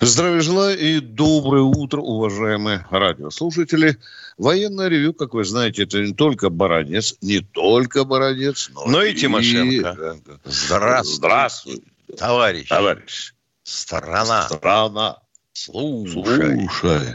Здравия желаю и доброе утро, уважаемые радиослушатели. Военное ревю, как вы знаете, это не только Баранец, не только Баранец, но, но и, и Тимошенко. Здравствуй. Здравствуй. Товарищ. Товарищ. Страна. Страна. Слушай. Слушай.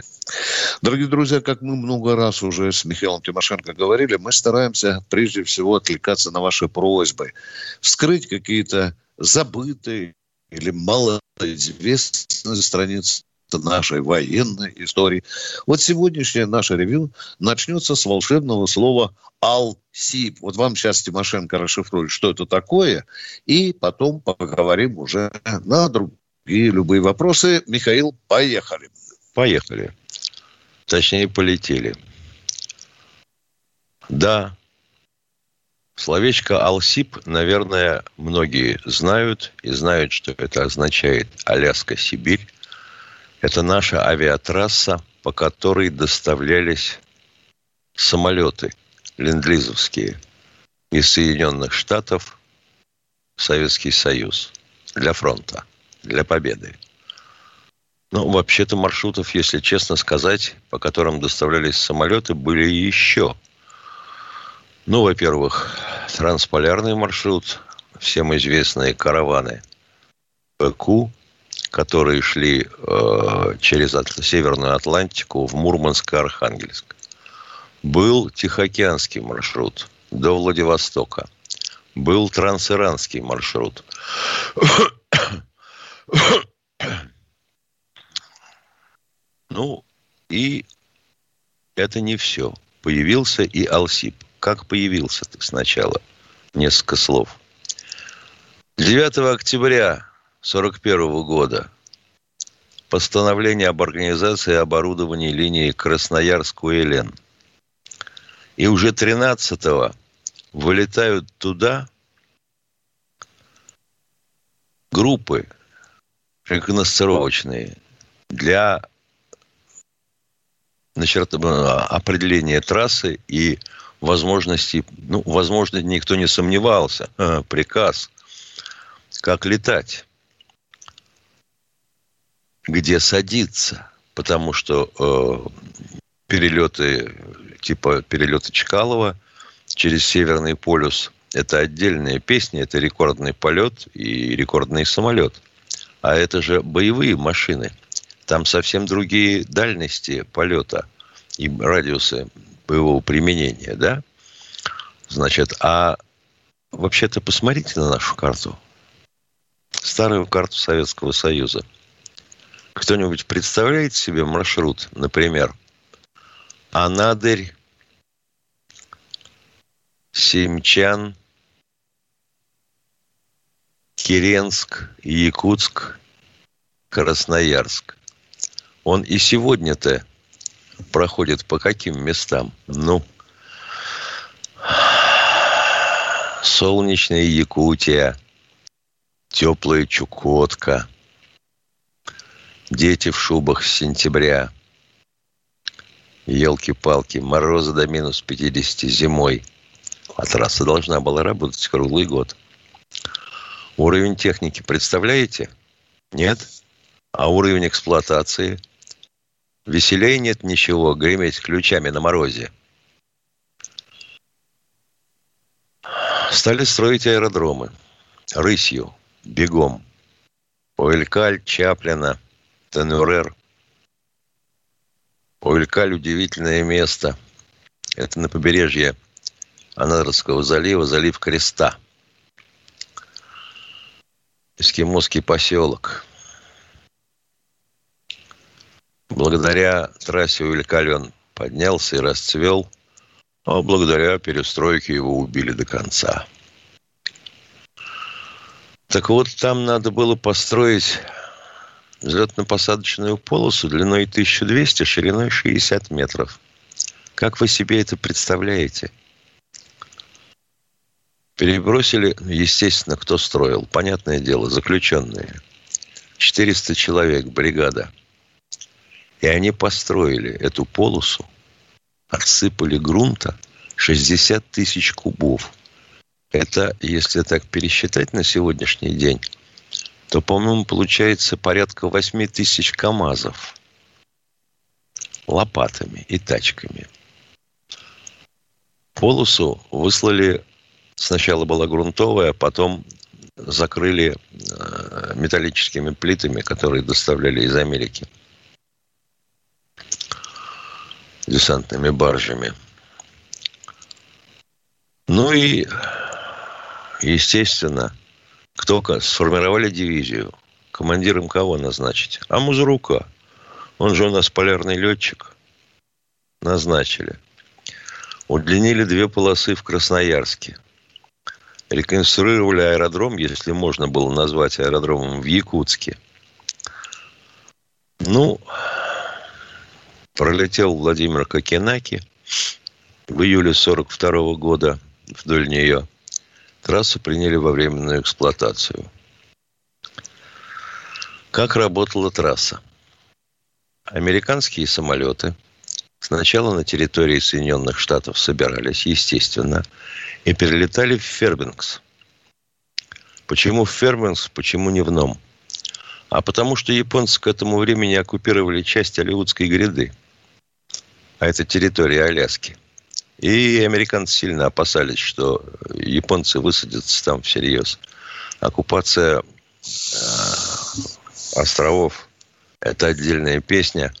Дорогие друзья, как мы много раз уже с Михаилом Тимошенко говорили, мы стараемся прежде всего отвлекаться на ваши просьбы, вскрыть какие-то забытые или малоизвестные страницы нашей военной истории. Вот сегодняшнее наше ревю начнется с волшебного слова «Алсип». Вот вам сейчас Тимошенко расшифрует, что это такое, и потом поговорим уже на другие любые вопросы. Михаил, поехали. Поехали. Точнее, полетели. Да, Словечко «Алсип», наверное, многие знают и знают, что это означает «Аляска-Сибирь». Это наша авиатрасса, по которой доставлялись самолеты ленд-лизовские из Соединенных Штатов в Советский Союз для фронта, для победы. Ну, вообще-то маршрутов, если честно сказать, по которым доставлялись самолеты, были еще – ну, во-первых, трансполярный маршрут, всем известные караваны ПК, которые шли э, через Северную Атлантику в Мурманск и Архангельск. Был Тихоокеанский маршрут до Владивостока. Был трансиранский маршрут. ну, и это не все. Появился и Алсип как появился ты сначала? Несколько слов. 9 октября 1941 года постановление об организации оборудования линии Красноярск-Уэлен. И уже 13-го вылетают туда группы рекогностировочные для определения трассы и возможности, ну, возможно, никто не сомневался, а, приказ, как летать, где садиться, потому что э, перелеты, типа перелеты Чкалова через Северный полюс, это отдельная песня, это рекордный полет и рекордный самолет. А это же боевые машины. Там совсем другие дальности полета и радиусы боевого применения, да? Значит, а вообще-то посмотрите на нашу карту. Старую карту Советского Союза. Кто-нибудь представляет себе маршрут, например, Анадырь, Семчан, Киренск, Якутск, Красноярск. Он и сегодня-то проходит по каким местам? Ну, солнечная Якутия, теплая Чукотка, дети в шубах с сентября, елки-палки, морозы до минус 50 зимой. А трасса должна была работать круглый год. Уровень техники представляете? Нет? А уровень эксплуатации – Веселей нет ничего, греметь ключами на морозе. Стали строить аэродромы. Рысью, бегом. Уэлькаль, Чаплина, Тенурер. Уэлькаль – удивительное место. Это на побережье Анадырского залива, залив Креста. Эскимосский поселок – Благодаря трассе Уилькален поднялся и расцвел, а благодаря перестройке его убили до конца. Так вот, там надо было построить взлетно-посадочную полосу длиной 1200, шириной 60 метров. Как вы себе это представляете? Перебросили, естественно, кто строил. Понятное дело, заключенные. 400 человек, бригада. И они построили эту полосу, отсыпали грунта 60 тысяч кубов. Это, если так пересчитать на сегодняшний день, то, по-моему, получается порядка 8 тысяч КАМАЗов лопатами и тачками. Полосу выслали Сначала была грунтовая, а потом закрыли э, металлическими плитами, которые доставляли из Америки. Десантными баржами. Ну и, естественно, кто сформировали дивизию. Командиром кого назначить? А Музрука. Он же у нас полярный летчик. Назначили. Удлинили две полосы в Красноярске реконструировали аэродром, если можно было назвать аэродромом, в Якутске. Ну, пролетел Владимир Кокенаки в июле 42 года вдоль нее. Трассу приняли во временную эксплуатацию. Как работала трасса? Американские самолеты сначала на территории Соединенных Штатов собирались, естественно, и перелетали в Фербингс. Почему в Фербингс, почему не в Ном? А потому что японцы к этому времени оккупировали часть Оливудской гряды. А это территория Аляски. И американцы сильно опасались, что японцы высадятся там всерьез. Оккупация э, островов – это отдельная песня.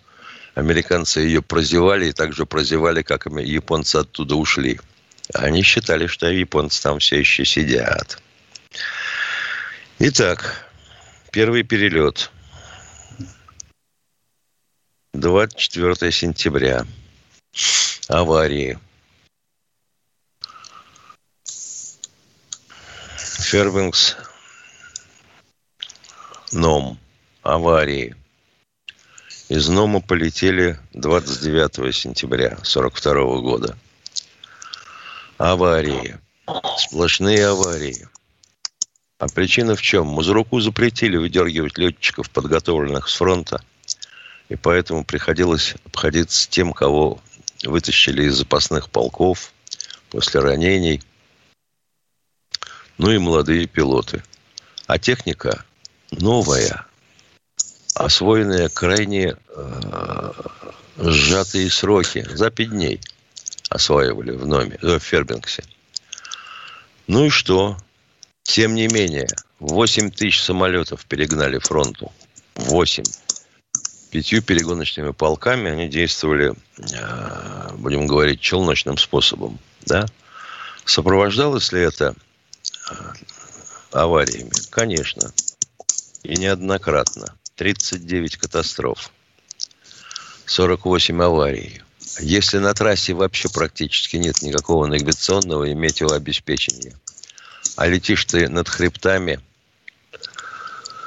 Американцы ее прозевали и также прозевали, как японцы оттуда ушли – они считали, что японцы там все еще сидят. Итак, первый перелет. 24 сентября. Аварии. Фербингс. Ном. Аварии. Из Нома полетели 29 сентября 1942 года. Аварии. Сплошные аварии. А причина в чем? Мазуруку запретили выдергивать летчиков, подготовленных с фронта. И поэтому приходилось обходиться тем, кого вытащили из запасных полков после ранений. Ну и молодые пилоты. А техника новая, освоенная крайне э, сжатые сроки, за пять дней – осваивали в Номе, э, в Фербингсе. Ну и что? Тем не менее, 8 тысяч самолетов перегнали фронту. 8. Пятью перегоночными полками они действовали, э, будем говорить, челночным способом. Да? Сопровождалось ли это э, авариями? Конечно. И неоднократно. 39 катастроф. 48 аварий. Если на трассе вообще практически нет никакого навигационного и метеообеспечения, а летишь ты над хребтами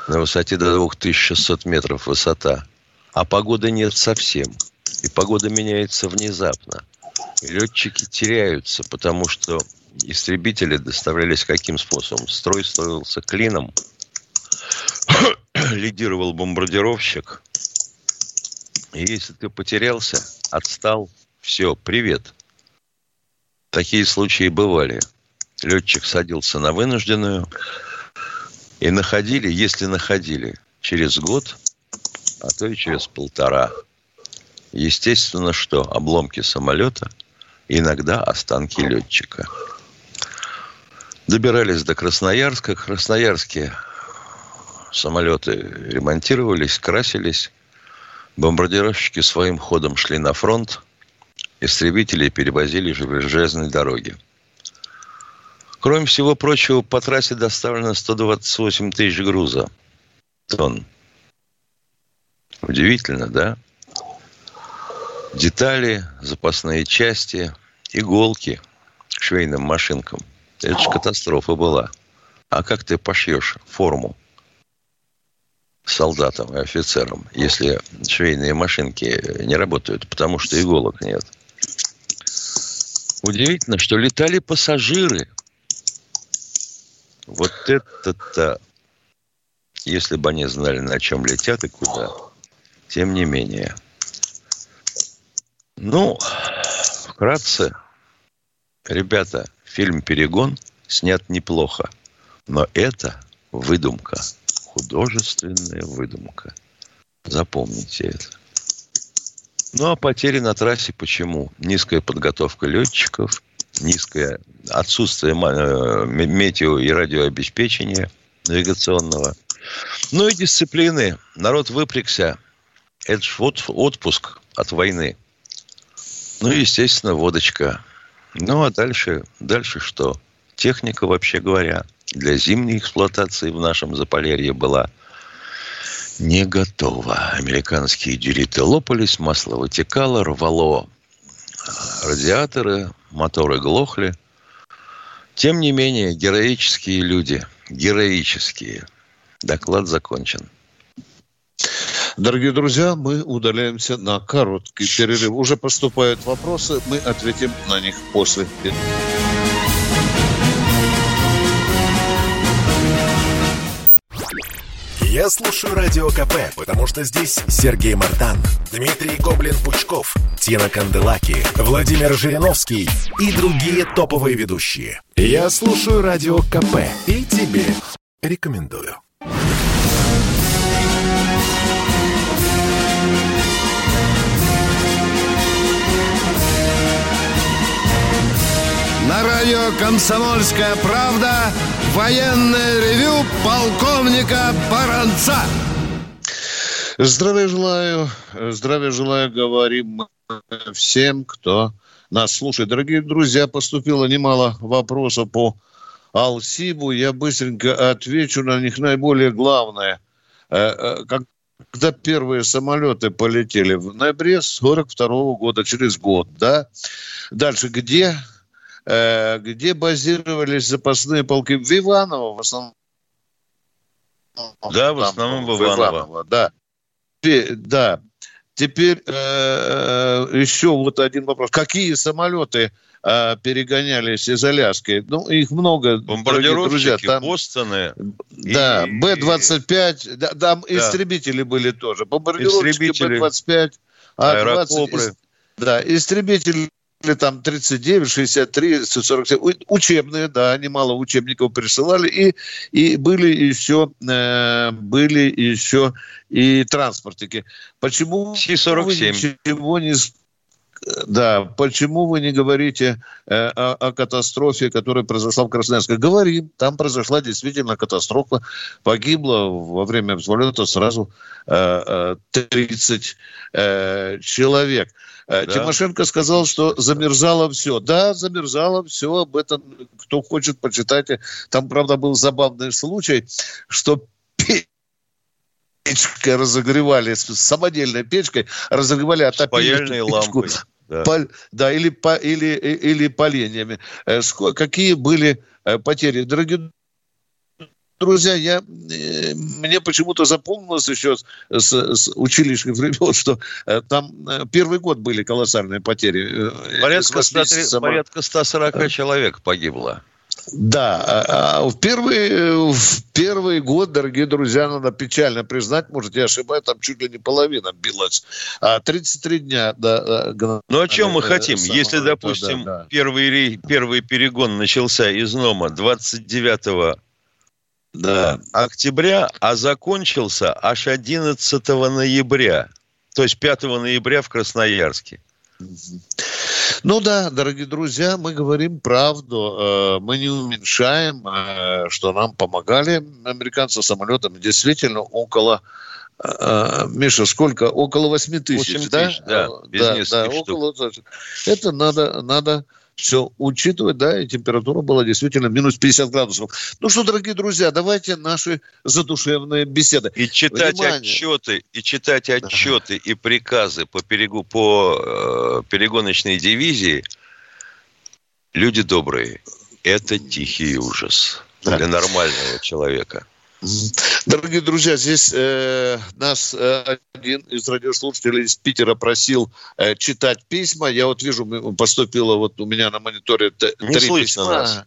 на высоте до 2600 метров высота, а погоды нет совсем, и погода меняется внезапно, и летчики теряются, потому что истребители доставлялись каким способом? Строй строился клином, лидировал бомбардировщик, и если ты потерялся, отстал, все, привет. Такие случаи бывали. Летчик садился на вынужденную и находили, если находили, через год, а то и через полтора. Естественно, что обломки самолета, иногда останки летчика. Добирались до Красноярска. Красноярске самолеты ремонтировались, красились. Бомбардировщики своим ходом шли на фронт, истребители перевозили железной дороги. Кроме всего прочего, по трассе доставлено 128 тысяч груза. Тонн. Удивительно, да? Детали, запасные части, иголки к швейным машинкам. Это же катастрофа была. А как ты пошьешь форму? солдатам и офицерам, если швейные машинки не работают, потому что иголок нет. Удивительно, что летали пассажиры. Вот это-то, если бы они знали, на чем летят и куда. Тем не менее. Ну, вкратце, ребята, фильм «Перегон» снят неплохо. Но это выдумка, художественная выдумка. Запомните это. Ну, а потери на трассе почему? Низкая подготовка летчиков, низкое отсутствие э, метео- и радиообеспечения навигационного. Ну и дисциплины. Народ выпрягся. Это ж вот отпуск от войны. Ну, естественно, водочка. Ну, а дальше, дальше что? Техника, вообще говоря, для зимней эксплуатации в нашем Заполярье была не готова. Американские дюриты лопались, масло вытекало, рвало радиаторы, моторы глохли. Тем не менее, героические люди, героические. Доклад закончен. Дорогие друзья, мы удаляемся на короткий перерыв. Уже поступают вопросы, мы ответим на них после. Я слушаю Радио КП, потому что здесь Сергей Мартан, Дмитрий Гоблин-Пучков, Тина Канделаки, Владимир Жириновский и другие топовые ведущие. Я слушаю Радио КП и тебе рекомендую. Радио «Комсомольская правда» военное ревю полковника Баранца. Здравия желаю, здравия желаю, говорим всем, кто нас слушает. Дорогие друзья, поступило немало вопросов по Алсибу. Я быстренько отвечу на них. Наиболее главное, э, э, когда первые самолеты полетели в ноябре 42 года, через год, да? Дальше, где где базировались запасные полки в Иваново, в основном. Да, в основном в Иваново. В Иваново да. Теперь, да. Теперь э, э, еще вот один вопрос. Какие самолеты э, перегонялись из Аляски? Ну, их много. Бомбардировщики, друзья, там, Бостоны. Да, и... Б-25. Да, там да. истребители были тоже. Бомбардировщики Б-25. А-20. Да, истребители или там 39, 63, 47. Учебные, да, немало учебников присылали. И, и были еще, э, были еще и транспортики. Почему Си-47. вы ничего не да, почему вы не говорите э, о, о катастрофе, которая произошла в Красноярске? Говорим, там произошла действительно катастрофа. Погибло во время взлета сразу э, 30 э, э, человек. Э, да. Тимошенко сказал, что замерзало все. Да, замерзало все. Об этом кто хочет, почитайте. Там, правда, был забавный случай, что печкой разогревали, с самодельной печкой разогревали, отопили лампой. Да. По, да, или, по, или, или поленьями. Э, какие были э, потери? Дорогие друзья, я, э, мне почему-то запомнилось еще с, с, училищных времен, что там первый год были колоссальные потери. Порядка, 100, порядка 140 человек погибло. Да, а, а в первый, в первый год, дорогие друзья, надо печально признать, может, я ошибаюсь, там чуть ли не половина билась. А 33 дня, да. Ну, о чем мы хотим? Если, допустим, да, да. Первый, первый перегон начался из Нома 29 да. октября, а закончился аж 11 ноября. То есть 5 ноября в Красноярске. Ну да, дорогие друзья, мы говорим правду. Э, мы не уменьшаем, э, что нам помогали американцы самолетами. Действительно, около э, Миша, сколько? Около 8 тысяч, 8 тысяч да? Да, без да, да около... Это надо, надо все учитывать, да, и температура была действительно минус 50 градусов. Ну что, дорогие друзья, давайте наши задушевные беседы. И читать Внимание. отчеты, и читать отчеты ага. и приказы по, перегу, по э, перегоночной дивизии, люди добрые, это тихий ужас да. для нормального человека. Дорогие друзья, здесь э, нас э, один из радиослушателей из Питера просил э, читать письма. Я вот вижу, поступило вот у меня на мониторе т- три слышно письма. нас.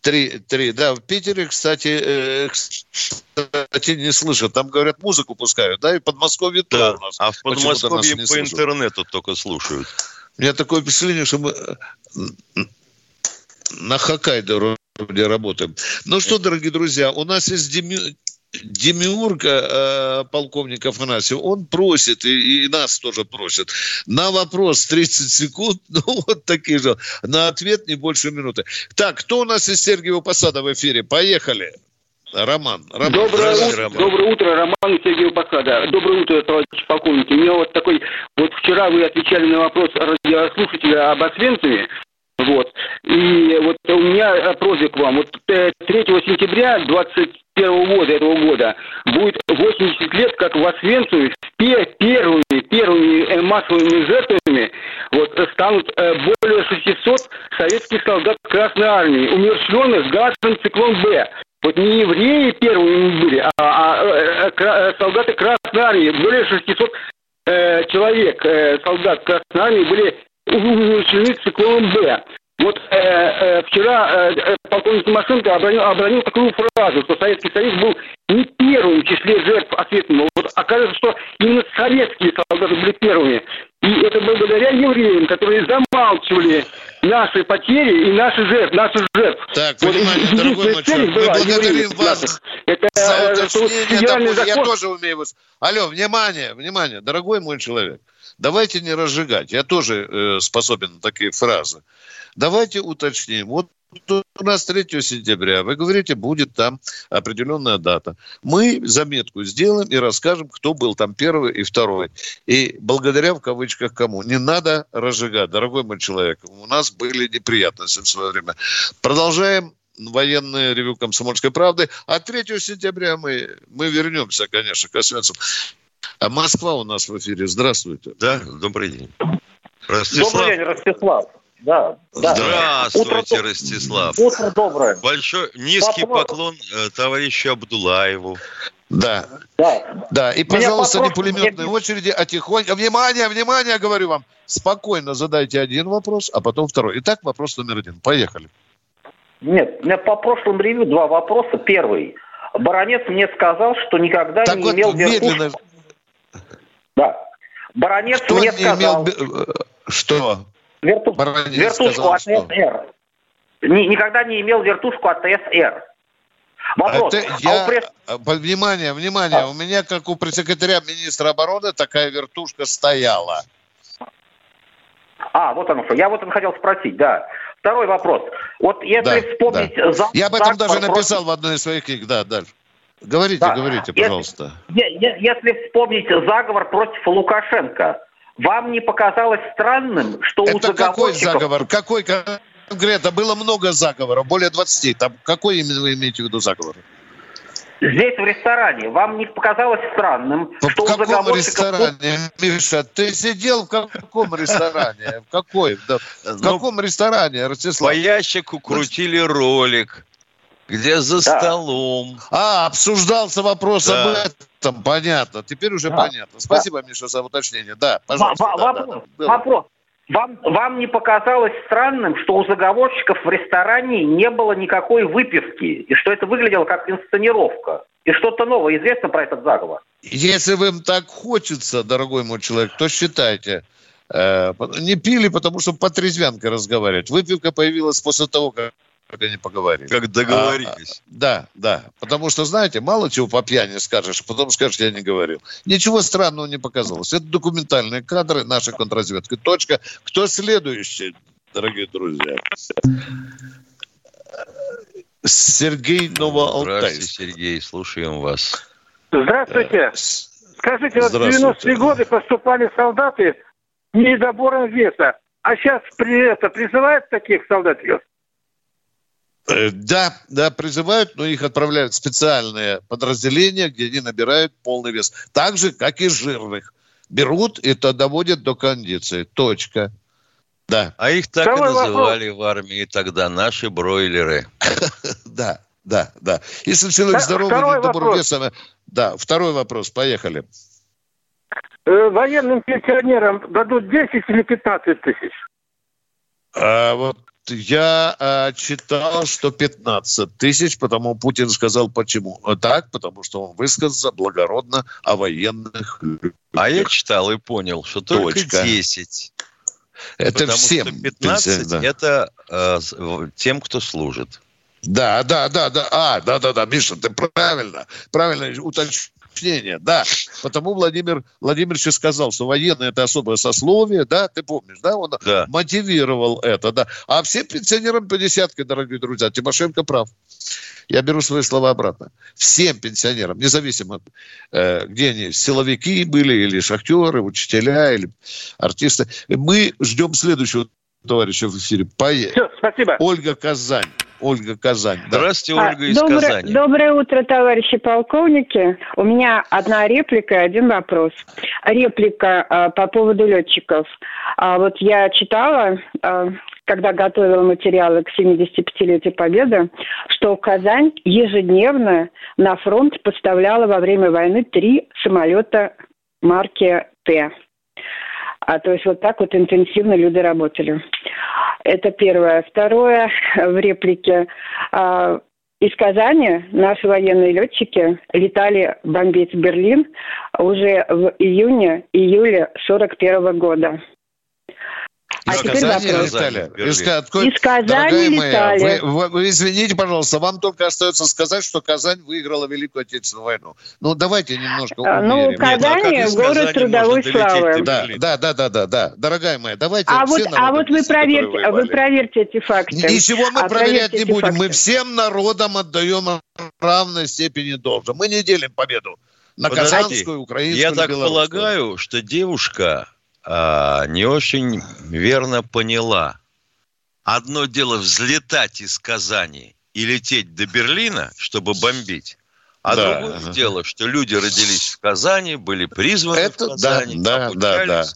Три, три, да. В Питере, кстати, э, кстати, не слышат. Там, говорят, музыку пускают, да, и Подмосковье Да, тоже у нас. а в Подмосковье по слышат. интернету только слушают. У меня такое впечатление, что мы э, на Хоккайдо вроде работаем. Ну что, дорогие друзья, у нас есть Деми- Демиург, э, полковник Афанасьев, он просит, и, и нас тоже просит, на вопрос 30 секунд, ну вот такие же, на ответ не больше минуты. Так, кто у нас из Сергиева Посада в эфире? Поехали. Роман. Роман. Доброе, утро, Роман. доброе утро, Роман Сергей Посада. Доброе утро, товарищ полковник. У меня вот такой, вот вчера вы отвечали на вопрос радиослушателя об Освенциме, вот, и вот у меня э, просьба к вам. Вот э, 3 сентября 21 года, этого года, будет 80 лет, как в Освенциме пе- первыми, первыми э, массовыми жертвами вот, э, станут э, более 600 советских солдат Красной Армии, умерщвленных газом «Циклон Б». Вот не евреи первыми были, а, а, э, э, э, солдаты Красной Армии. Более 600 э, человек, э, солдат Красной Армии были умерщвлены циклоном Б. Вот э, э, вчера э, э, полковник Тимошенко обронил, обронил такую фразу, что Советский Союз был не первым в числе жертв ответственного. Вот окажется, что именно советские солдаты были первыми. И это благодаря евреям, которые замалчивали наши потери и наши жертвы, наши жертв. Так, Вот внимание, дорогой мой человек, мы благодарим вас наших. Это за э, вот уточнение, федеральный допустим, я закон тоже умею... Алло, внимание, внимание, дорогой мой человек, давайте не разжигать, я тоже э, способен на такие фразы. Давайте уточним. Вот у нас 3 сентября, вы говорите, будет там определенная дата. Мы заметку сделаем и расскажем, кто был там первый и второй. И благодаря, в кавычках, кому. Не надо разжигать, дорогой мой человек. У нас были неприятности в свое время. Продолжаем военное ревю «Комсомольской правды». А 3 сентября мы, мы вернемся, конечно, к Освенцим. А Москва у нас в эфире. Здравствуйте. Да, добрый день. Добрый Ростислав. день, Ростислав. Да, да. Здравствуйте, Утро- Ростислав. Утро доброе. Большой низкий Вопрос. поклон э, товарищу Абдулаеву. Да, Да. да. И, Меня пожалуйста, не попросят- пулеметные очереди, а тихонько. Внимание, внимание, говорю вам. Спокойно задайте один вопрос, а потом второй. Итак, вопрос номер один. Поехали. Нет, у меня по прошлому ревью два вопроса. Первый. Баронец мне сказал, что никогда Так не вот, имел медленно. Да. Баронец Кто мне не сказал, имел... э, Что? верту- Баронец вертушку от что? СР. Ни- никогда не имел вертушку от СР. Вопрос. Это А я... у пресс- а, по- Внимание, внимание. А. У меня, как у пресс-секретаря министра обороны, такая вертушка стояла. А, вот оно что. Я вот он хотел спросить, да. Второй вопрос. Вот если Да, вспомнить... за- Я об этом даже против- написал в одной из своих книг. Да, дальше. Говорите, Да. говорите, Если- пожалуйста. Е- е- Если вспомнить заговор против Лукашенко, вам не показалось странным, что у Это какой заговорщиков... заговор? Какой конкретно? Было много заговоров, более 20. Там какой именно вы имеете в виду заговор? Здесь, в ресторане, вам не показалось странным, В что у каком заговорщиков... ресторане, Миша? Ты сидел в каком ресторане? В какой? Да, В Ну, каком ресторане, По Ростислав? ящику крутили ролик, где за Да. столом. А, обсуждался вопрос Да. об этом. Понятно. Теперь уже Да. понятно. Спасибо, Миша, за уточнение. Да, пожалуйста. да, да, вопрос. да. Было. вопрос. Вам, вам не показалось странным, что у заговорщиков в ресторане не было никакой выпивки, и что это выглядело как инсценировка? И что-то новое известно про этот заговор? Если вам так хочется, дорогой мой человек, то считайте. Э, не пили, потому что по трезвянке разговаривать. Выпивка появилась после того, как они поговорили. Как договорились. Да, да. Потому что, знаете, мало чего по пьяни скажешь, а потом скажешь, я не говорил. Ничего странного не показалось. Это документальные кадры нашей контрразведки. Точка. Кто следующий, дорогие друзья? Сергей Здравствуйте, Новоалтайск. Сергей, слушаем вас. Здравствуйте. Скажите, вот в Здравствуйте. 90-е годы поступали солдаты недобором веса, а сейчас при это призывают таких солдатиков? Э, Да, да, призывают, но их отправляют в специальные подразделения, где они набирают полный вес. Так же, как и жирных. Берут и то доводят до кондиции. Точка. Да, А их так Второй и называли в армии тогда наши бройлеры. да, да, да. Если человек здоровый, не добрый весом... Да, второй вопрос, поехали. Э, военным пенсионерам дадут 10 или 15 тысяч? А, вот я а, читал, что 15 тысяч, потому Путин сказал, почему. Так, потому что он высказался благородно о военных людях. А я читал и понял, что только Точка. 10. Это потому всем. Что 15 да. это э, тем, кто служит. Да, да, да, да. А, да, да, да, Миша, ты правильно, правильно уточнил уточнение, да. Потому Владимир Владимирович сказал, что военные это особое сословие, да, ты помнишь, да, он да. мотивировал это, да. А всем пенсионерам по десятке, дорогие друзья, Тимошенко прав. Я беру свои слова обратно. Всем пенсионерам, независимо, э, где они, силовики были, или шахтеры, учителя, или артисты. Мы ждем следующего товарища в эфире. Поехали. Все, спасибо. Ольга Казань. Ольга Казань. Здравствуйте, Ольга а, из доброе, Казани. Доброе утро, товарищи полковники. У меня одна реплика и один вопрос. Реплика а, по поводу летчиков. А, вот я читала, а, когда готовила материалы к 75-летию Победы, что Казань ежедневно на фронт поставляла во время войны три самолета марки Т. А то есть вот так вот интенсивно люди работали. Это первое. Второе, в реплике. А, из Казани наши военные летчики летали бомбить Берлин уже в июне-июле 41 года. А из теперь Казани вопрос. летали? Из, откуда, из Казани летали. Моя, вы, вы, вы извините, пожалуйста, вам только остается сказать, что Казань выиграла Великую Отечественную войну. Ну, давайте немножко а, Ну, Казань Нет, ну, а город трудовой славы. Да, да, да, да, да, да. Дорогая моя, давайте а вот, а вот вы проверьте, вы проверьте эти факты. Ничего мы а проверять не будем. Факты. Мы всем народам отдаем равной степени должен. Мы не делим победу на Подождите, казанскую, украинскую, Я так полагаю, что девушка а, не очень верно поняла. Одно дело взлетать из Казани и лететь до Берлина, чтобы бомбить. А да. другое дело, что люди родились в Казани, были призваны Это, в Казани, да, да, да,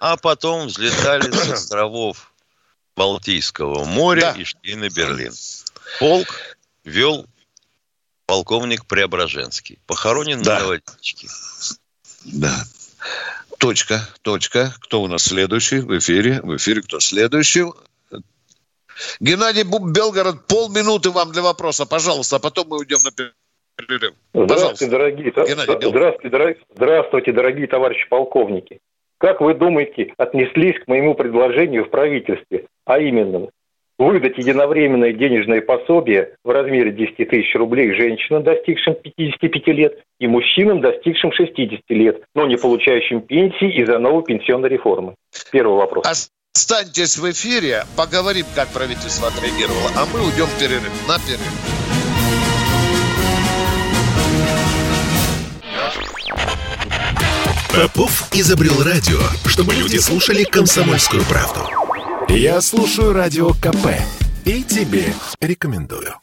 а потом взлетали с островов Балтийского моря да. и шли на Берлин. Полк вел полковник Преображенский. Похоронен да. на водичке. Да. Точка, точка. Кто у нас следующий в эфире? В эфире кто следующий? Геннадий Белгород, полминуты вам для вопроса, пожалуйста, а потом мы уйдем на перерыв. Здравствуйте, дорогие, здравствуйте, дорогие, здравствуйте, дорогие товарищи полковники. Как вы думаете, отнеслись к моему предложению в правительстве, а именно выдать единовременное денежное пособие в размере 10 тысяч рублей женщинам, достигшим 55 лет, и мужчинам, достигшим 60 лет, но не получающим пенсии из-за новой пенсионной реформы. Первый вопрос. Останьтесь в эфире, поговорим, как правительство отреагировало, а мы уйдем в перерыв. На перерыв. Попов изобрел радио, чтобы люди слушали комсомольскую правду. Я слушаю радио КП и тебе рекомендую.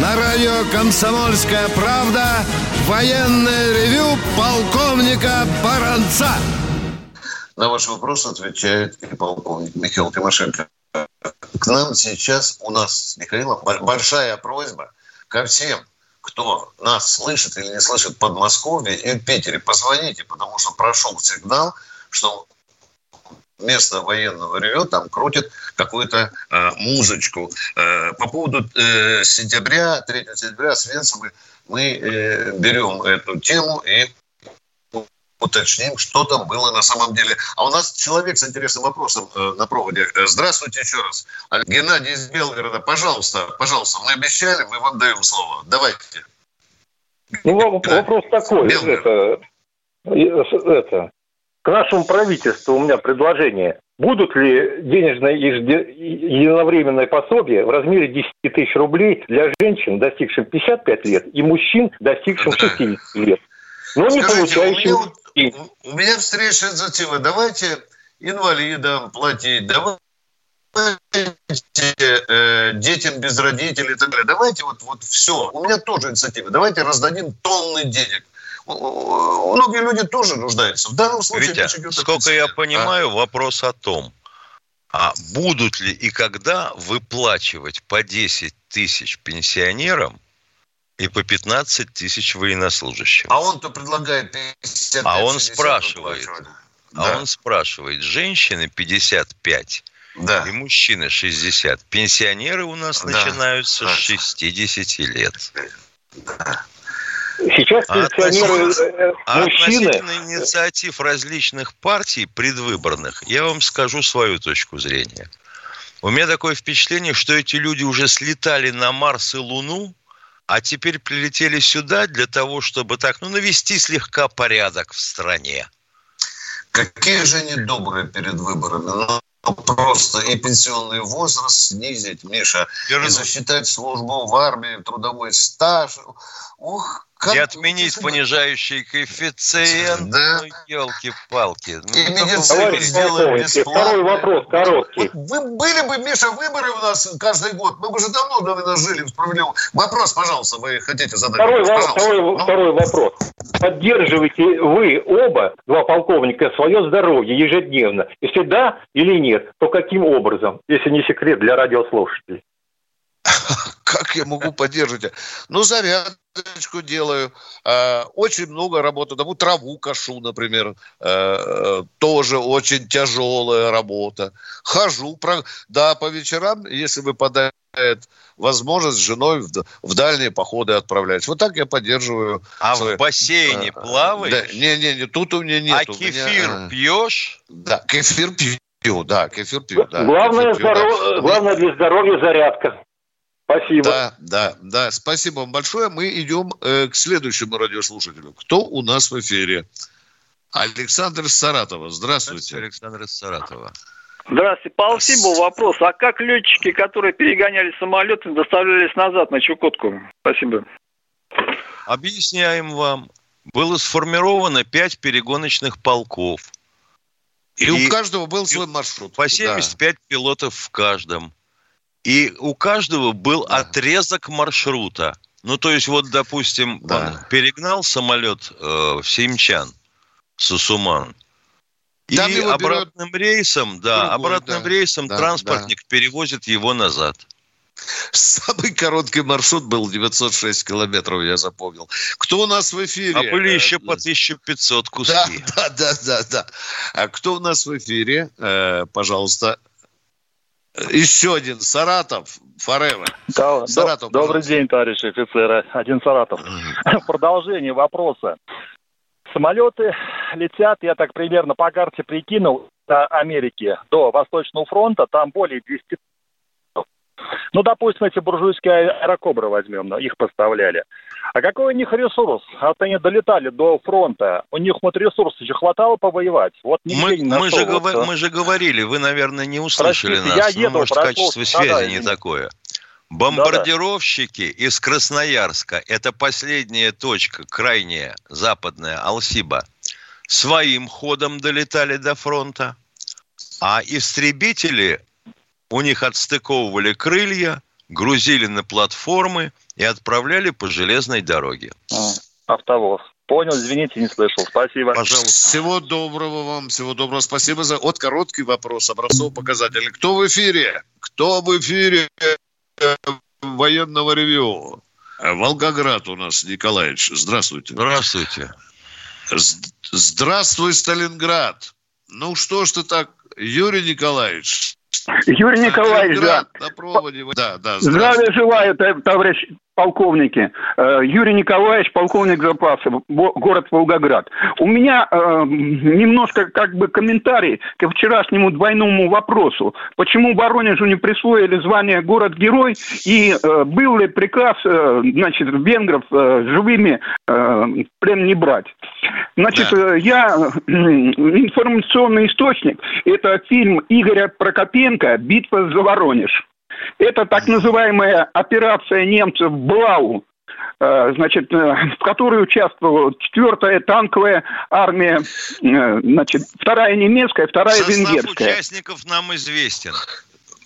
На радио «Комсомольская правда» военное ревю полковника Баранца. На ваш вопрос отвечает полковник Михаил Тимошенко. К нам сейчас у нас с Михаилом большая просьба ко всем, кто нас слышит или не слышит в Подмосковье и в Питере. Позвоните, потому что прошел сигнал, что место военного ревю там крутит какую-то э, музычку. Э, по поводу э, сентября, 3 сентября с Венцем мы э, берем эту тему и уточним, что там было на самом деле. А у нас человек с интересным вопросом э, на проводе. Э, здравствуйте еще раз. Геннадий из Белгорода, пожалуйста, пожалуйста, мы обещали, мы вам даем слово. Давайте. Ну, вопрос такой. Это, это, к нашему правительству у меня предложение. Будут ли денежные единовременные пособия в размере 10 тысяч рублей для женщин, достигших 55 лет, и мужчин, достигших 60 лет? Но не Скажите, получающих... У меня, у меня встреча инициатива. Давайте инвалидам платить, давайте э, детям без родителей и так далее. Давайте вот, вот все. У меня тоже инициатива. Давайте раздадим тонны денег многие люди тоже нуждаются. В данном случае... Витя, сколько я понимаю, а? вопрос о том, а будут ли и когда выплачивать по 10 тысяч пенсионерам и по 15 тысяч военнослужащим. А он-то предлагает 50 А он спрашивает, а он спрашивает, женщины 55 да. и мужчины 60. Пенсионеры у нас да. начинаются да. с 60 лет. Да. Сейчас а пенсионеры относительно, а мужчины... относительно инициатив различных партий предвыборных, я вам скажу свою точку зрения. У меня такое впечатление, что эти люди уже слетали на Марс и Луну, а теперь прилетели сюда для того, чтобы так, ну, навести слегка порядок в стране. Какие же они добрые перед выборами. Просто и пенсионный возраст снизить, Миша, Верну. и засчитать службу в армии, трудовой стаж. Ух, как... И отменить понижающий коэффициент. Да. Ну, елки-палки. Ну, и медицину сделаем бесплатно. Второй вопрос, короткий. Вот вы, были бы, Миша, выборы у нас каждый год, мы бы уже давно, наверное, жили в справедливом. Вопрос, пожалуйста, вы хотите задать? Второй, вопрос, второй, ну? второй вопрос. Поддерживаете вы оба, два полковника, свое здоровье ежедневно? Если да или нет, то каким образом, если не секрет для радиослушателей? Как я могу поддерживать? Ну, зарядочку делаю. Э, очень много работы. Тому траву кашу, например. Э, тоже очень тяжелая работа. Хожу. Да, по вечерам, если выпадает возможность с женой в, в дальние походы отправлять. Вот так я поддерживаю. А свой... в бассейне а, плаваешь? Да, не, не, не, тут у меня нет. А кефир меня... пьешь? Да, кефир пью, да, кефир пью. Да, главное, кефир пью, здоров... да. главное для здоровья зарядка. Спасибо. Да, да, да. Спасибо вам большое. Мы идем э, к следующему радиослушателю. Кто у нас в эфире? Александр Саратова. Здравствуйте. Александр из Саратова. Здравствуйте. По Алсибу вопрос. А как летчики, которые перегоняли самолеты, доставлялись назад на Чукотку? Спасибо. Объясняем вам. Было сформировано пять перегоночных полков. И, и у каждого был свой маршрут. По 75 да. пилотов в каждом. И у каждого был да. отрезок маршрута. Ну, то есть, вот, допустим, да. он перегнал самолет э, в Симчан, Сусуман. И обратным берет... рейсом, да, Другой, обратным да, рейсом да, транспортник да. перевозит его назад. Самый короткий маршрут был 906 километров, я запомнил. Кто у нас в эфире? А были еще по 1500 куски. Да, да, да, да. да. А кто у нас в эфире? Э, пожалуйста, еще один Саратов, Форева. Да, Саратов, добрый пожалуйста. день, товарищи офицеры. Один Саратов. Продолжение вопроса. Самолеты летят, я так примерно по карте прикинул, до Америки, до Восточного фронта, там более 200 ну, допустим, эти буржуйские аэрокобры возьмем, их поставляли. А какой у них ресурс? Вот они долетали до фронта. У них вот ресурс еще хватало повоевать. Вот мы, не мы, же вот, говор, мы же говорили, вы, наверное, не услышали Простите, нас. Я еду, ну, может, прошел, качество связи да, не да, такое. Бомбардировщики да, да. из Красноярска, это последняя точка, крайняя, западная, Алсиба, своим ходом долетали до фронта, а истребители у них отстыковывали крылья, грузили на платформы и отправляли по железной дороге. Автовоз. Понял, извините, не слышал. Спасибо. Пожалуйста. Всего доброго вам, всего доброго. Спасибо за... Вот короткий вопрос, образцов показатель. Кто в эфире? Кто в эфире военного ревю? Волгоград у нас, Николаевич. Здравствуйте. Здравствуйте. Здравствуй, Сталинград. Ну что ж ты так, Юрий Николаевич, Юрий Николаевич, да. Да, да. Здравия желаю, товарищ полковники. Э, Юрий Николаевич, полковник запасов, город Волгоград. У меня э, немножко как бы комментарий к вчерашнему двойному вопросу. Почему Воронежу не присвоили звание город-герой и э, был ли приказ, э, значит, венгров э, живыми э, плен не брать? Значит, да. Э, я э, информационный источник. Это фильм Игоря Прокопенко «Битва за Воронеж». Это так называемая операция немцев Блау, э, значит, э, в которой участвовала четвертая танковая армия, э, значит, вторая немецкая, вторая Состав венгерская. участников нам известен.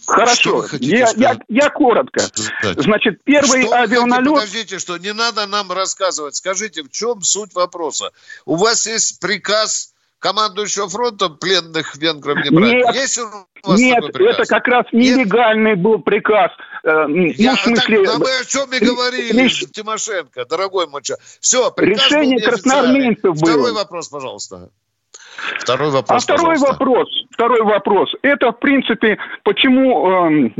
Хорошо, я, я, я коротко. Значит, первый что авианалет... Подождите, что не надо нам рассказывать. Скажите, в чем суть вопроса? У вас есть приказ командующего фронтом пленных венгров не брать? Нет, есть у вас нет это как раз нелегальный Нет? был приказ. Э, ну, Я, в смысле... Так, а мы о чем и говорили, Реш... Тимошенко, дорогой мой Все, приказ Решение красноармейцев было. Второй вопрос, пожалуйста. Второй вопрос. А второй пожалуйста. вопрос, второй вопрос. Это, в принципе, почему э,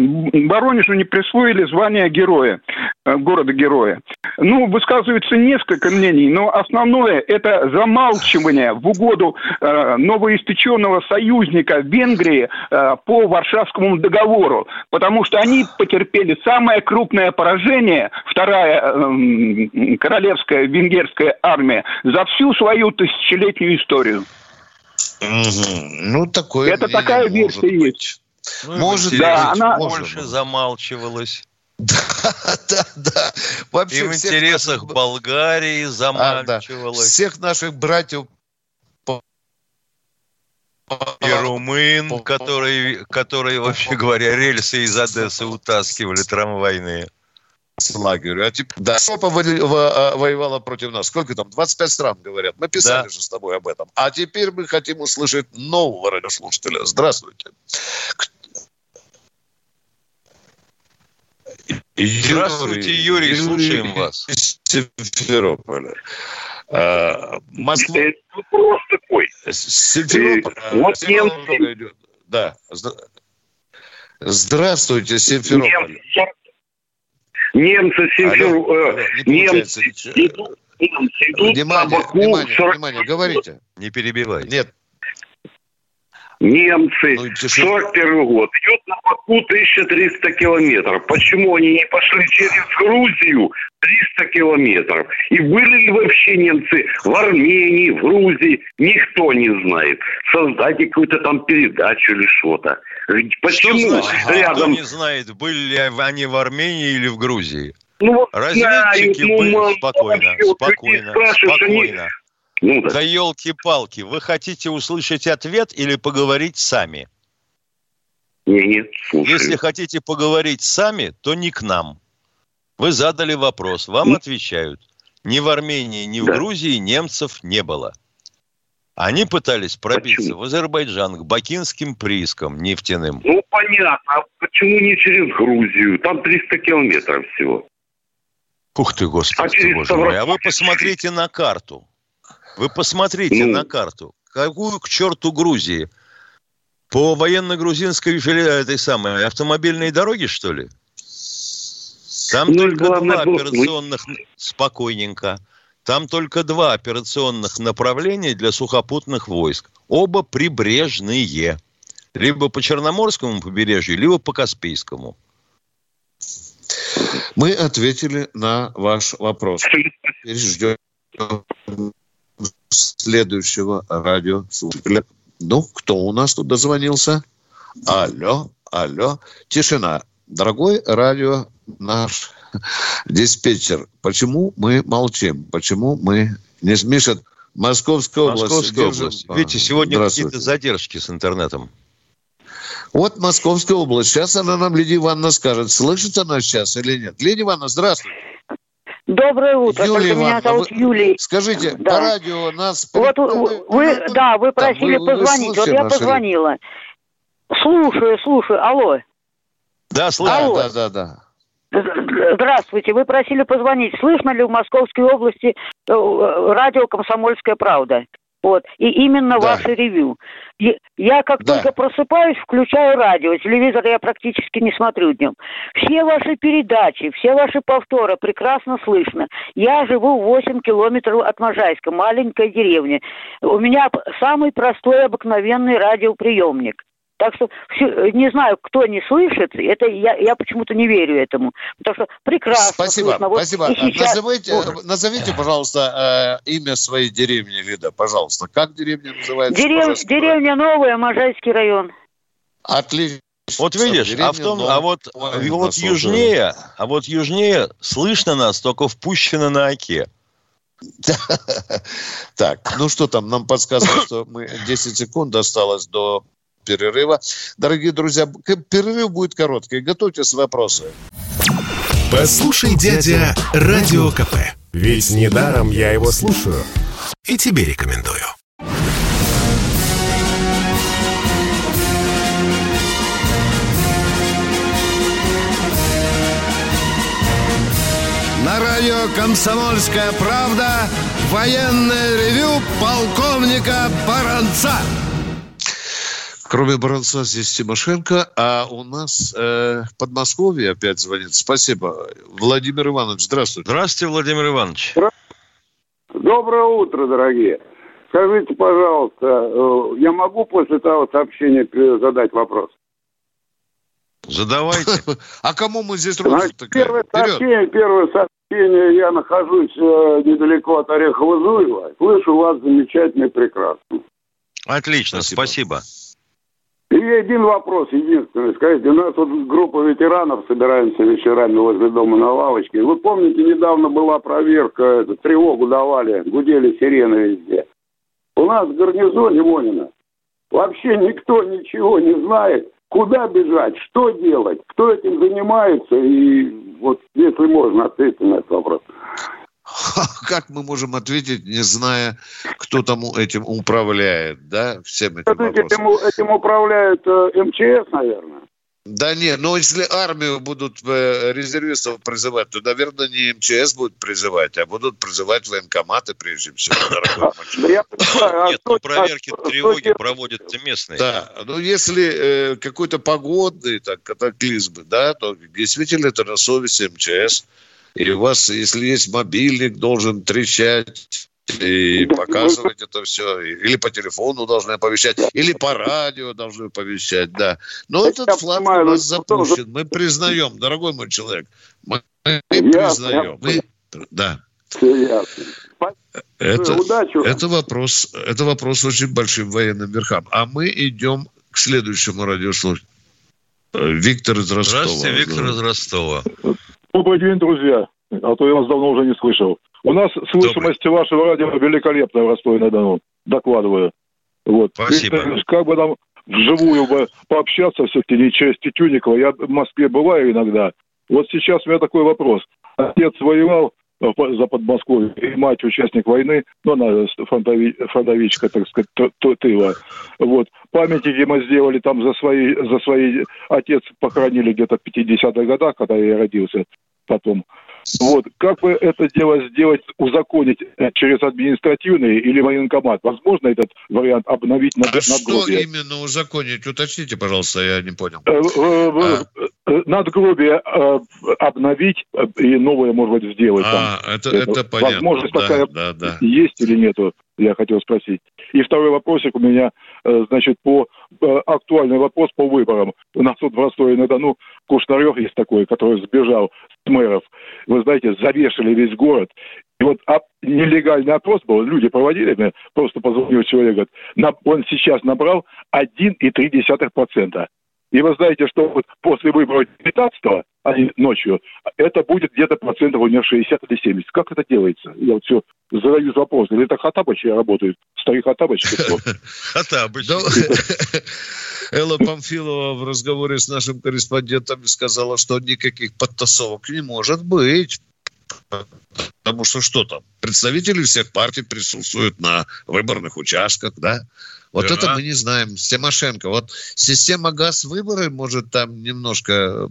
Воронежу не присвоили звание героя, э, города-героя. Ну, высказывается несколько мнений, но основное – это замалчивание в угоду э, новоиспеченного союзника Венгрии э, по Варшавскому договору, потому что они потерпели самое крупное поражение, вторая э, королевская венгерская армия, за всю свою тысячелетнюю историю. Угу. Ну, такое Это такая версия есть. Ну, может, да, она больше замалчивалась. Да, да, да. Вообще и в интересах наших... Болгарии замалчивалось. А, да. Всех наших братьев и румын, которые, которые, вообще говоря, рельсы из Одессы утаскивали трамвайные лагерю. А теперь, да, Европа а, воевала против нас. Сколько там? 25 стран, говорят. Мы писали да. же с тобой об этом. А теперь мы хотим услышать нового радиослушателя. Здравствуйте. Здравствуйте, Юрий, Юрий слушаем вас. Симферополя. А, Москва... Вопрос такой. Симферополь. Э, вот немцы... Да. Здравствуйте, Симферополь. Немцы, Алло, э, немцы идут, немцы идут внимание, на Баку... Внимание, 40... внимание, говорите. Не перебивай. Нет. Немцы, ну, 41 год, идет на Баку 1300 километров. Почему они не пошли через Грузию 300 километров? И были ли вообще немцы в Армении, в Грузии? Никто не знает. Создайте какую-то там передачу или что-то. Почему что значит, рядом... Никто не знает, были ли они в Армении или в Грузии? Ну, вот Разведчики знаю, были... Ну, спокойно, спокойно, спокойно. Они... Ну, да. да елки-палки, вы хотите услышать ответ или поговорить сами? Не, нет, слушай. Если хотите поговорить сами, то не к нам. Вы задали вопрос, вам mm. отвечают. Ни в Армении, ни да. в Грузии немцев не было. Они пытались пробиться почему? в Азербайджан к бакинским приискам нефтяным. Ну, понятно. А почему не через Грузию? Там 300 километров всего. Ух ты, Господи, а боже мой. А вы посмотрите на карту. Вы посмотрите ну... на карту. Какую к черту Грузии? По военно-грузинской этой самой автомобильной дороге, что ли? Там ну, только главное, два операционных... Спокойненько. Там только два операционных направления для сухопутных войск. Оба прибрежные. Либо по Черноморскому побережью, либо по Каспийскому. Мы ответили на ваш вопрос. Теперь ждем следующего радиослушателя. Ну, кто у нас тут дозвонился? Алло, алло. Тишина. Дорогой радио наш диспетчер, почему мы молчим? Почему мы не смешат Московская область? Московская область. Видите, сегодня какие-то задержки с интернетом. Вот Московская область. Сейчас она нам, Лидия Ивановна, скажет, слышит она сейчас или нет. Лидия Ивановна, здравствуйте. Доброе утро. Юлия Ивановна, меня зовут вы... Юлия. Скажите, да. по радио нас... Вот вы, да, вы просили вы, позвонить. Вы вот я позвонила. Слушаю, слушаю. Алло. Да, слышу. Алло. Да, да, да. Здравствуйте. Вы просили позвонить. Слышно ли в Московской области э, радио «Комсомольская правда»? Вот. И именно да. ваше ревю. Я как да. только просыпаюсь, включаю радио. Телевизор я практически не смотрю днем. Все ваши передачи, все ваши повторы прекрасно слышно. Я живу 8 километров от Можайска, маленькая деревня. У меня самый простой обыкновенный радиоприемник. Так что все, не знаю, кто не слышит, это я, я почему-то не верю этому. Так что прекрасно. Спасибо, слышно. Вот спасибо. Сейчас... Назовите, назовите, пожалуйста, э, имя своей деревни, Лида, пожалуйста. Как деревня называется? Дерев... Деревня Новая, Можайский район. Отлично. Вот видишь, а, в том, а вот, вот южнее, а вот южнее слышно нас только впущено на оке. Так, ну что там, нам подсказывают, что мы 10 секунд осталось до перерыва. Дорогие друзья, перерыв будет короткий. Готовьтесь вопросы. Послушай, дядя, Радио КП. Ведь недаром я его слушаю. И тебе рекомендую. На радио «Комсомольская правда» военное ревю полковника Баранца. Кроме Баранца здесь Тимошенко, а у нас э, в Подмосковье опять звонит. Спасибо. Владимир Иванович, здравствуйте. Здравствуйте, Владимир Иванович. Доброе утро, дорогие. Скажите, пожалуйста, э, я могу после того сообщения задать вопрос? Задавайте. А кому мы здесь роль Первое сообщение, первое сообщение. Я нахожусь э, недалеко от Орехово-Зуева. Слышу вас замечательно и прекрасно. Отлично, спасибо. И один вопрос, единственный. Скажите, у нас вот группа ветеранов собираемся вечерами возле дома на лавочке. Вы помните, недавно была проверка, это, тревогу давали, гудели сирены везде. У нас в гарнизоне Вонина вообще никто ничего не знает, куда бежать, что делать, кто этим занимается, и вот если можно ответить на этот вопрос. Как мы можем ответить, не зная, кто там этим управляет, да, всем этим Этим, этим управляет э, МЧС, наверное. Да не, но если армию будут э, резервистов призывать, то, наверное, не МЧС будет призывать, а будут призывать военкоматы прежде всего, дорогой а Нет, ну проверки тревоги проводят местные. Да, ну если э, какой-то погодный так, катаклизм, да, то действительно это на совести МЧС. И у вас, если есть мобильник, должен трещать и показывать это все. Или по телефону должны оповещать, или по радио должны оповещать, да. Но этот флаг у нас запущен. Мы признаем, дорогой мой человек, мы признаем. Мы, да. Это, это, вопрос, это вопрос очень большим военным верхам. А мы идем к следующему радиослушателю. Виктор из Ростова. Здравствуйте, Виктор из Ростова. Добрый день, друзья. А то я вас давно уже не слышал. У нас слышимость Добрый. вашего радио великолепная в Ростове-на-Дону. Докладываю. Вот. Спасибо. Если, как бы там вживую бы пообщаться все-таки не через Тютюникова. Я в Москве бываю иногда. Вот сейчас у меня такой вопрос. Отец воевал за Подмосковье, и мать участник войны, ну, она фронтови, фронтовичка, так сказать, тыла. Вот. Памятники мы сделали там за свои, за свои, отец похоронили где-то в 50-х годах, когда я родился потом. Вот. Как бы это дело сделать, узаконить э, через административный или военкомат? Возможно этот вариант обновить над, а надгробие? что именно узаконить? Уточните, пожалуйста, я не понял. Э. Надгробие э, обновить и новое, может быть, сделать. А, там. это, это, это понятно. Возможность да, такая да, да. есть или нету? Я хотел спросить. И второй вопросик у меня, значит, по актуальный вопрос по выборам. У нас тут в Ростове-на-Дону Кушнарев есть такой, который сбежал с мэров вы знаете, завешали весь город. И вот а, нелегальный опрос был, люди проводили, мне просто позвонил человек, говорит, на, он сейчас набрал 1,3%. И вы знаете, что вот после выборов 15-го, а не ночью, это будет где-то процентов у него 60 или 70. Как это делается? Я вот все задаю вопрос. Или это Хатабычи работают? Старый Хатабыч? Хатабыч. Элла Памфилова в разговоре с нашим корреспондентом сказала, что никаких подтасовок не может быть. Потому что что там? Представители всех партий присутствуют на выборных участках, да? Вот да. это мы не знаем. Тимошенко. Вот система газ-выборы, может, там немножко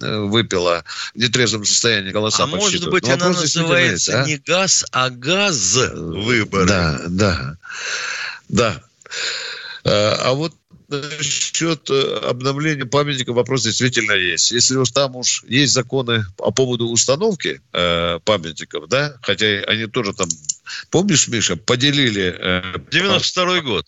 э, выпила в нетрезвом состоянии голоса А может быть, она называется а? не газ, а газ-выборы. Да, да, да. А, а вот насчет э, обновления памятника вопрос действительно есть. Если уж там уж есть законы по поводу установки э, памятников, да, хотя они тоже там, помнишь, Миша, поделили... Э, 92 год.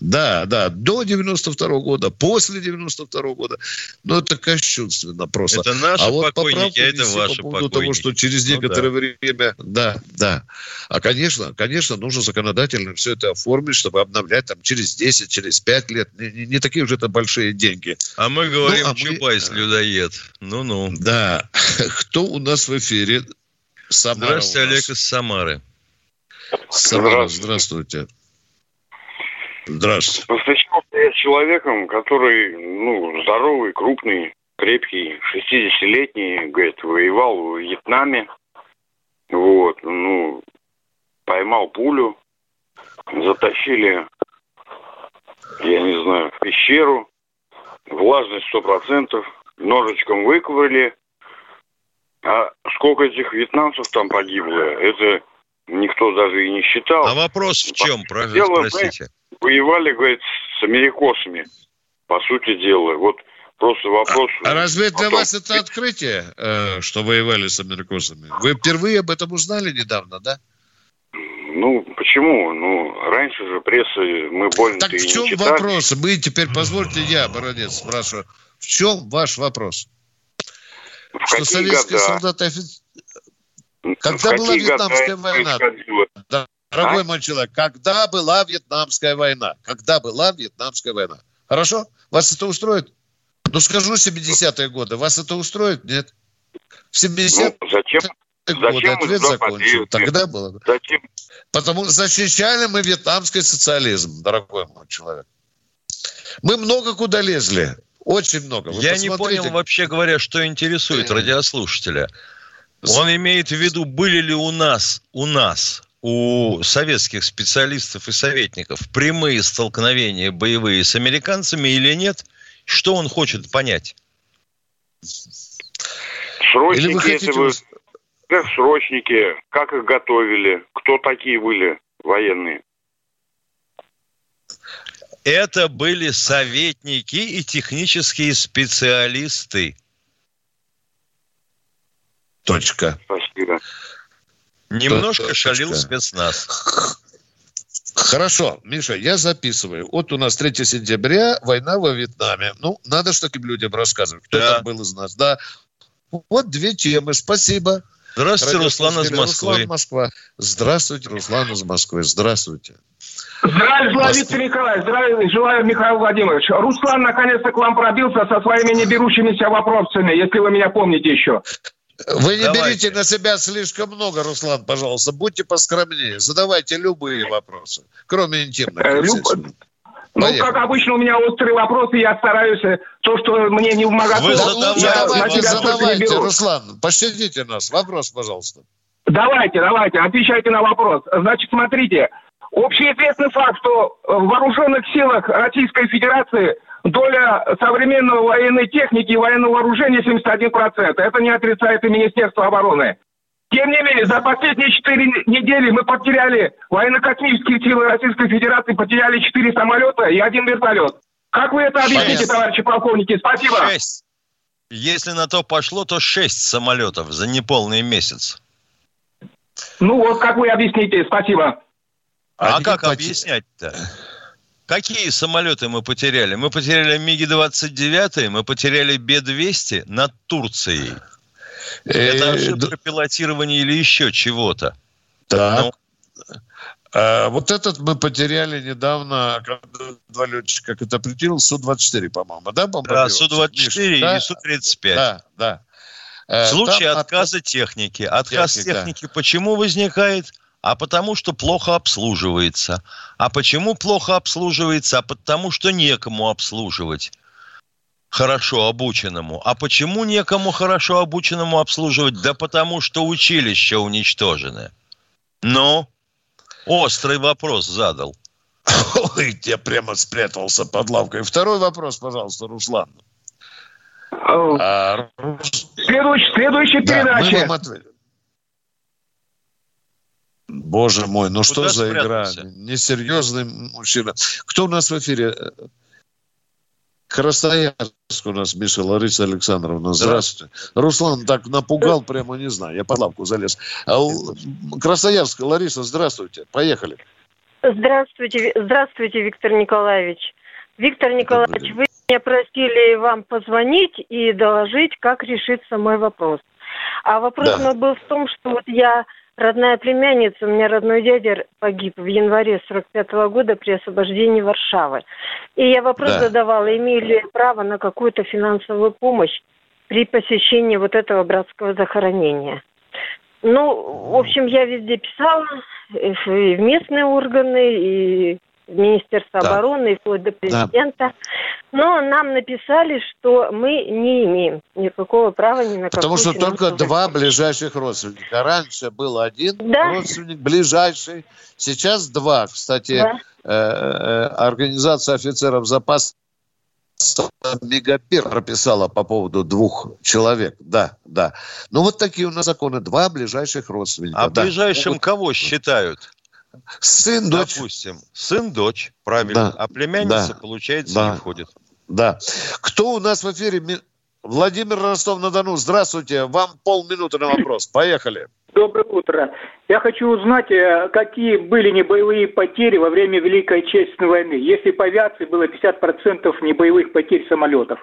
Да, да, до 92 -го года, после 92 -го года. Ну, это кощунственно просто. Это наши а вот покойники, а это ваши по поводу покойники. того, что через некоторое ну, да. время... Да, да. А, конечно, конечно, нужно законодательно все это оформить, чтобы обновлять там через 10, через 5 лет. Не, не, не такие уже это большие деньги. А мы говорим, ну, а Чубайс, мы... людоед. Ну-ну. Да. Кто у нас в эфире? Самара Здравствуйте, Олег из Самары. Самара, здравствуйте. Здравствуйте. Повстречался я с человеком, который, ну, здоровый, крупный, крепкий, 60-летний, говорит, воевал в Вьетнаме. Вот, ну, поймал пулю, затащили, я не знаю, в пещеру, влажность сто процентов, ножичком выковырили. А сколько этих вьетнамцев там погибло, это никто даже и не считал. А вопрос в чем, Дело, простите? Воевали, говорит, с америкосами, по сути дела. Вот просто вопрос... А, а разве для вас это открытие, э, что воевали с америкосами? Вы впервые об этом узнали недавно, да? Ну, почему? Ну, раньше же пресса мы больно Так в чем не вопрос? Мы теперь, позвольте я, баронец, спрашиваю. В чем ваш вопрос? В что советские года? солдаты... Когда была Вьетнамская война? Да, дорогой а? мой человек, когда была Вьетнамская война? Когда была Вьетнамская война? Хорошо? Вас это устроит? Ну, скажу 70-е годы. Вас это устроит? Нет? В 70 ну, зачем? годы ответ закончил. Тогда было. Зачем? Потому что защищали мы вьетнамский социализм, дорогой мой человек. Мы много куда лезли. Очень много. Вы Я посмотрите. не понял, вообще говоря, что интересует радиослушателя. Он имеет в виду, были ли у нас, у нас, у советских специалистов и советников прямые столкновения боевые с американцами или нет? Что он хочет понять? Срочники, или вы хотите... если вы... Как срочники, как их готовили, кто такие были военные? Это были советники и технические специалисты. Точка. Спасибо. Немножко Точка. шалил спецназ. Хорошо, Миша, я записываю. Вот у нас 3 сентября, война во Вьетнаме. Ну, надо что таким людям рассказывать. Кто да. там был из нас, да. Вот две темы. Спасибо. Здравствуйте, Руслан из Москвы. Руслан Москва. Здравствуйте, Руслан из Москвы. Здравствуйте. Здравия желаю, Виктор Николаевич. Здравия желаю, Михаил Владимирович. Руслан наконец-то к вам пробился со своими неберущимися вопросами, если вы меня помните еще. Вы не Давайте. берите на себя слишком много, Руслан, пожалуйста. Будьте поскромнее. Задавайте любые вопросы, кроме интимных. Э, люб... Ну, как обычно, у меня острые вопросы, я стараюсь э, то, что мне не помогает. Вы задавайте, я задавайте, задавайте Руслан, пощадите нас. Вопрос, пожалуйста. Давайте, давайте, отвечайте на вопрос. Значит, смотрите, общеизвестный факт, что в вооруженных силах Российской Федерации доля современной военной техники и военного вооружения 71%. Это не отрицает и Министерство обороны. Тем не менее, за последние четыре недели мы потеряли, военно-космические силы Российской Федерации потеряли четыре самолета и один вертолет. Как вы это объясните, шесть. товарищи полковники? Спасибо. Шесть. Если на то пошло, то шесть самолетов за неполный месяц. Ну вот, как вы объясните? Спасибо. А, а как объяснять-то? Какие самолеты мы потеряли? Мы потеряли МиГи-29, мы потеряли Б-200 над Турцией. Это э, ошибка пилотирования или еще чего-то. Так. Ну, а, вот этот мы потеряли недавно, когда два летчика катапультировал, Су-24, по-моему, да? Да, Су-24 да? и Су-35. Да, да. В случае Там отказа от... техники. Отказ Техника. техники почему возникает? А потому что плохо обслуживается. А почему плохо обслуживается? А потому что некому обслуживать хорошо обученному. А почему некому хорошо обученному обслуживать? Да потому что училища уничтожены. Ну, острый вопрос задал. Ой, я прямо спрятался под лавкой. Второй вопрос, пожалуйста, Руслан. А, Следующая, следующая да, передача. Боже мой, ну Куда что за игра? Несерьезный мужчина. Кто у нас в эфире? Красноярск у нас, Миша Лариса Александровна. Здравствуйте. Да. Руслан так напугал, прямо не знаю. Я под лавку залез. А Красноярск, Лариса, здравствуйте. Поехали. Здравствуйте, здравствуйте, Виктор Николаевич. Виктор Николаевич, вы меня просили вам позвонить и доложить, как решится мой вопрос. А вопрос да. мой был в том, что вот я родная племянница, у меня родной дядя погиб в январе 45 -го года при освобождении Варшавы. И я вопрос да. задавала, имею ли право на какую-то финансовую помощь при посещении вот этого братского захоронения. Ну, в общем, я везде писала, и в местные органы, и в Министерство да. обороны, и вплоть до президента. Да. Но нам написали, что мы не имеем никакого права ни на Потому что только два ближайших родственника. Раньше был один да. родственник ближайший, сейчас два. Кстати, да. э, э, организация офицеров запаса Мегапер прописала по поводу двух человек. Да, да. Ну, вот такие у нас законы. Два ближайших родственника. А да. ближайшим кого считают? Сын, дочь. Допустим, сын, дочь, правильно. Да. А племянница, да. получается, да. не входит. Да. Кто у нас в эфире? Владимир Ростов-на-Дону. Здравствуйте. Вам полминуты на вопрос. Поехали. Доброе утро. Я хочу узнать, э, какие были небоевые потери во время Великой Отечественной войны, если по авиации было 50% небоевых потерь самолетов.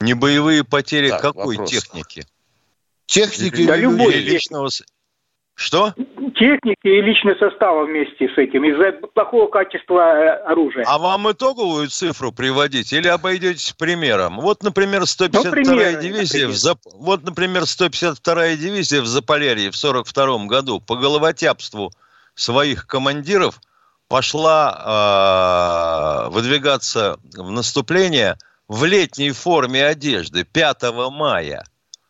Небоевые потери так, какой вопрос. техники? Техники да, любой личного... Что? Техники и личный состав вместе с этим из-за плохого качества э, оружия. А вам итоговую цифру приводить или обойдетесь примером? Вот, например, 152-я ну, примеры, дивизия в Зап... вот, например, 152-я дивизия в Заполярье в 42 году по головотяпству своих командиров пошла э, выдвигаться в наступление в летней форме одежды 5 мая.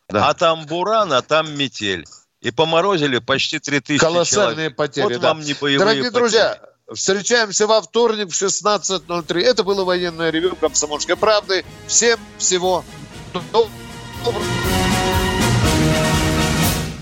Да. А там буран, а там метель и поморозили почти 3000 Колоссальные человек. потери, вот да. вам не боевые Дорогие потери. друзья, встречаемся во вторник в 16.03. Это было военное ревю «Комсомольской правды». Всем всего доброго.